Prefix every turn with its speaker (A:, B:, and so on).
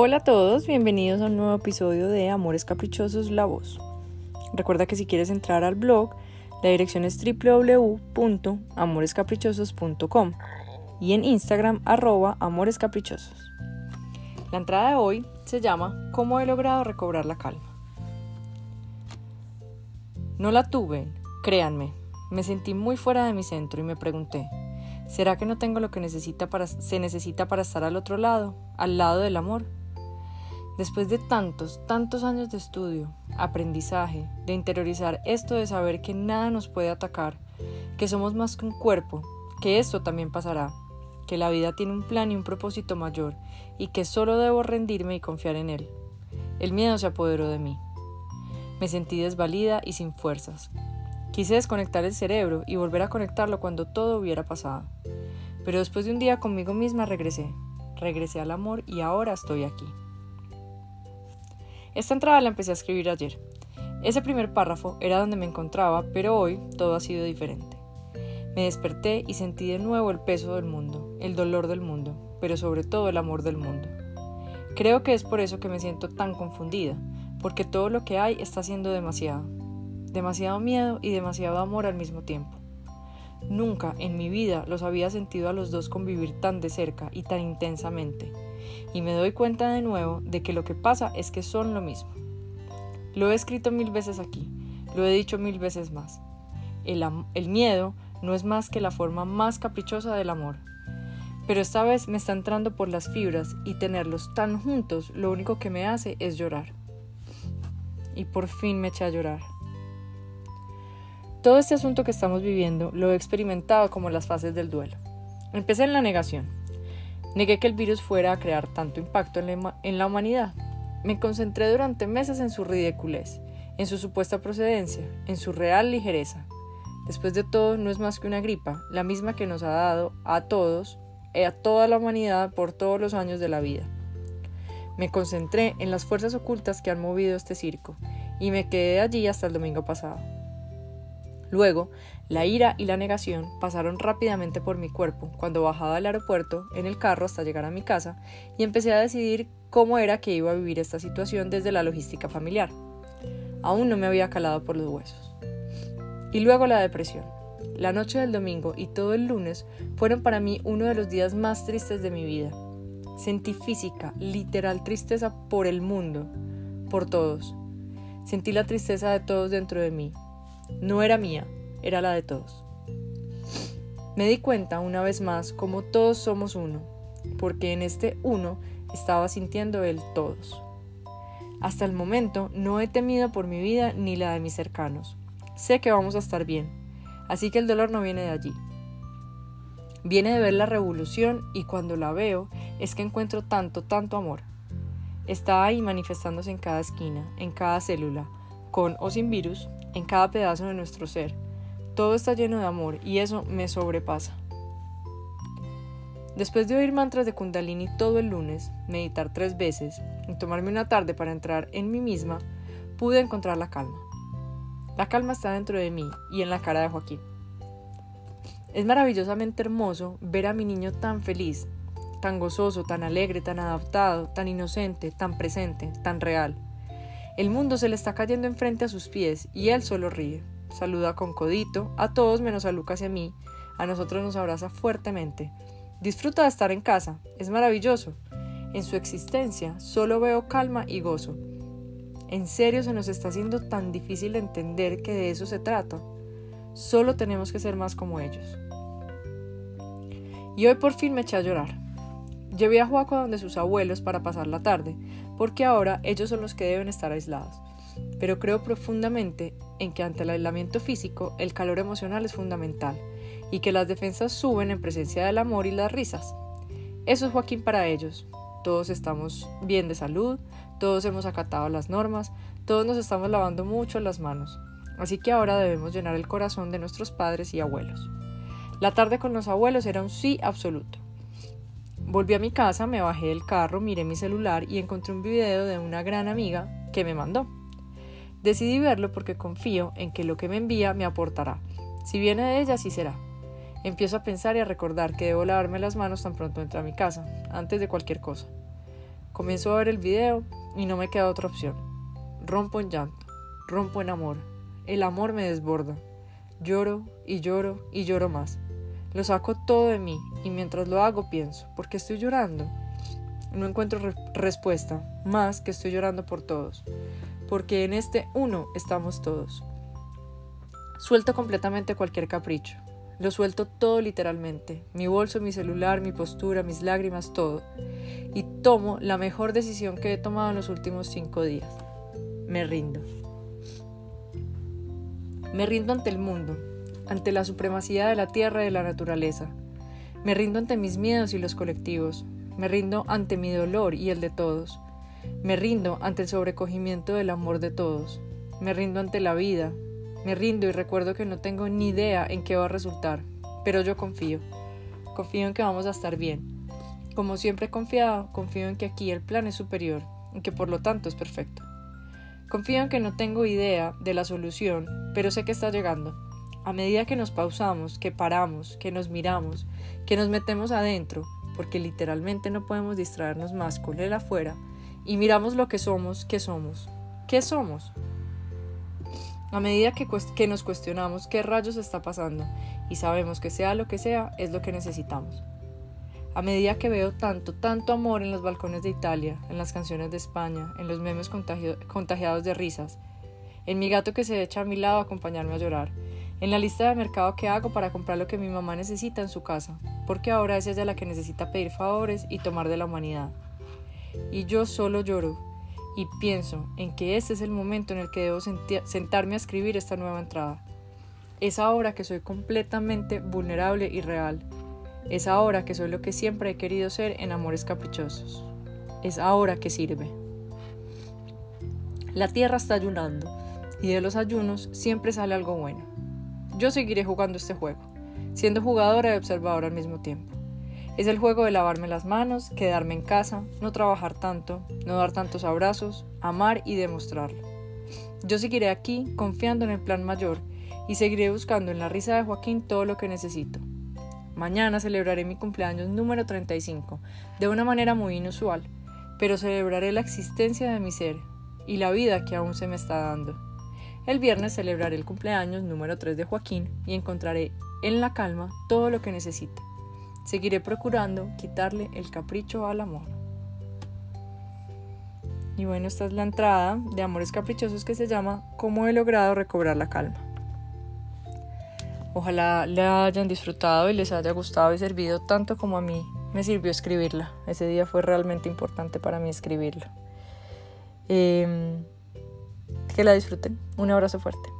A: Hola a todos, bienvenidos a un nuevo episodio de Amores Caprichosos La Voz. Recuerda que si quieres entrar al blog, la dirección es www.amorescaprichosos.com y en Instagram arroba amorescaprichosos. La entrada de hoy se llama ¿Cómo he logrado recobrar la calma? No la tuve, créanme. Me sentí muy fuera de mi centro y me pregunté, ¿será que no tengo lo que se necesita para estar al otro lado, al lado del amor? Después de tantos, tantos años de estudio, aprendizaje, de interiorizar esto de saber que nada nos puede atacar, que somos más que un cuerpo, que esto también pasará, que la vida tiene un plan y un propósito mayor y que solo debo rendirme y confiar en él. El miedo se apoderó de mí. Me sentí desvalida y sin fuerzas. Quise desconectar el cerebro y volver a conectarlo cuando todo hubiera pasado. Pero después de un día conmigo misma regresé. Regresé al amor y ahora estoy aquí. Esta entrada la empecé a escribir ayer. Ese primer párrafo era donde me encontraba, pero hoy todo ha sido diferente. Me desperté y sentí de nuevo el peso del mundo, el dolor del mundo, pero sobre todo el amor del mundo. Creo que es por eso que me siento tan confundida, porque todo lo que hay está siendo demasiado. Demasiado miedo y demasiado amor al mismo tiempo. Nunca en mi vida los había sentido a los dos convivir tan de cerca y tan intensamente y me doy cuenta de nuevo de que lo que pasa es que son lo mismo. Lo he escrito mil veces aquí, lo he dicho mil veces más. El, miedo no es más que la forma más caprichosa del amor. Pero esta vez me está entrando por las fibras y tenerlos tan juntos lo único que me hace es llorar. Y por fin me eché a llorar. Todo este asunto que estamos viviendo lo he experimentado como las fases del duelo. Empecé en la negación, Negué que el virus fuera a crear tanto impacto en la, humanidad. Me concentré durante meses en su ridiculez, en su supuesta procedencia, en su real ligereza. Después de todo, no es más que una gripa, la misma que nos ha dado a todos, y a toda la humanidad por todos los años de la vida. Me concentré en las fuerzas ocultas que han movido este circo, y me quedé allí hasta el domingo pasado. Luego, la ira y la negación pasaron rápidamente por mi cuerpo cuando bajaba del aeropuerto en el carro hasta llegar a mi casa y empecé a decidir cómo era que iba a vivir esta situación desde la logística familiar. Aún no me había calado por los huesos. Y luego la depresión. La noche del domingo y todo el lunes fueron para mí uno de los días más tristes de mi vida. Sentí física, literal tristeza por el mundo, por todos. Sentí la tristeza de todos dentro de mí. No era mía, era la de todos. Me di cuenta una vez más como todos somos uno, porque en este uno estaba sintiendo el todos. Hasta el momento no he temido por mi vida ni la de mis cercanos. Sé que vamos a estar bien, así que el dolor no viene de allí. Viene de ver la revolución y cuando la veo es que encuentro tanto, tanto amor. Está ahí manifestándose en cada esquina, en cada célula, con o sin virus, en cada pedazo de nuestro ser todo está lleno de amor y eso me sobrepasa. Después de oír mantras de Kundalini todo el lunes, meditar tres veces y tomarme una tarde para entrar en mí misma, pude encontrar la calma. La calma está dentro de mí y en la cara de Joaquín. Es maravillosamente hermoso ver a mi niño tan feliz, tan gozoso, tan alegre, tan adaptado, tan inocente, tan presente, tan real. El mundo se le está cayendo enfrente a sus pies y él solo ríe saluda con codito, a todos menos a Lucas y a mí, a nosotros nos abraza fuertemente. Disfruta de estar en casa, es maravilloso. En su existencia solo veo calma y gozo. En serio se nos está haciendo tan difícil entender que de eso se trata. Solo tenemos que ser más como ellos. Y hoy por fin me eché a llorar. Llevé a Juaco donde sus abuelos para pasar la tarde, porque ahora ellos son los que deben estar aislados pero creo profundamente en que ante el aislamiento físico el calor emocional es fundamental y que las defensas suben en presencia del amor y las risas. Eso es Joaquín para ellos. Todos estamos bien de salud, todos hemos acatado las normas, todos nos estamos lavando mucho las manos. Así que ahora debemos llenar el corazón de nuestros padres y abuelos. La tarde con los abuelos era un sí absoluto. Volví a mi casa, me bajé del carro, miré mi celular y encontré un video de una gran amiga que me mandó. Decidí verlo porque confío en que lo que me envía me aportará. Si viene de ella, sí será. Empiezo a pensar y a recordar que debo lavarme las manos tan pronto entre a mi casa, antes de cualquier cosa. Comienzo a ver el video y no me queda otra opción. Rompo en llanto, rompo en amor. El amor me desborda. Lloro y lloro y lloro más. Lo saco todo de mí y mientras lo hago pienso, ¿por qué estoy llorando? No encuentro respuesta, más que estoy llorando por todos, porque en este uno estamos todos. Suelto completamente cualquier capricho, lo suelto todo literalmente, mi bolso, mi celular, mi postura, mis lágrimas, todo, y tomo la mejor decisión que he tomado en los últimos cinco días. Me rindo. Me rindo ante el mundo, ante la supremacía de la tierra y de la naturaleza. Me rindo ante mis miedos y los colectivos. Me rindo ante mi dolor y el de todos. Me rindo ante el sobrecogimiento del amor de todos. Me rindo ante la vida. Me rindo y recuerdo que no tengo ni idea en qué va a resultar, pero yo confío. Confío en que vamos a estar bien. Como siempre he confiado, confío en que aquí el plan es superior, y que por lo tanto es perfecto. Confío en que no tengo idea de la solución, pero sé que está llegando a medida que nos pausamos, que paramos, que nos miramos, que nos metemos adentro, porque literalmente no podemos distraernos más con el afuera, y miramos lo que somos, ¿qué somos? ¿Qué somos? A medida que, que nos cuestionamos qué rayos está pasando y sabemos que sea lo que sea, es lo que necesitamos. A medida que veo tanto, tanto amor en los balcones de Italia, en las canciones de España, en los memes contagiados de risas, en mi gato que se echa a mi lado a acompañarme a llorar, en la lista de mercado que hago para comprar lo que mi mamá necesita en su casa, porque ahora es ella la que necesita pedir favores y tomar de la humanidad. Y yo solo lloro y pienso en que este es el momento en el que debo sentarme a escribir esta nueva entrada. Es ahora que soy completamente vulnerable y real. Es ahora que soy lo que siempre he querido ser en amores caprichosos. Es ahora que sirve. La tierra está ayunando y de los ayunos siempre sale algo bueno. Yo seguiré jugando este juego, siendo jugadora y observadora al mismo tiempo. Es el juego de lavarme las manos, quedarme en casa, no trabajar tanto, no dar tantos abrazos, amar y demostrarlo. Yo seguiré aquí confiando en el plan mayor y seguiré buscando en la risa de Joaquín todo lo que necesito. Mañana celebraré mi cumpleaños número 35, de una manera muy inusual, pero celebraré la existencia de mi ser y la vida que aún se me está dando. El viernes celebraré el cumpleaños número 3 de Joaquín y encontraré en la calma todo lo que necesite. Seguiré procurando quitarle el capricho al amor. Y bueno, esta es la entrada de Amores Caprichosos que se llama ¿Cómo he logrado recobrar la calma? Ojalá la hayan disfrutado y les haya gustado y servido tanto como a mí me sirvió escribirla. Ese día fue realmente importante para mí escribirla. Eh, que la disfruten. Un abrazo fuerte.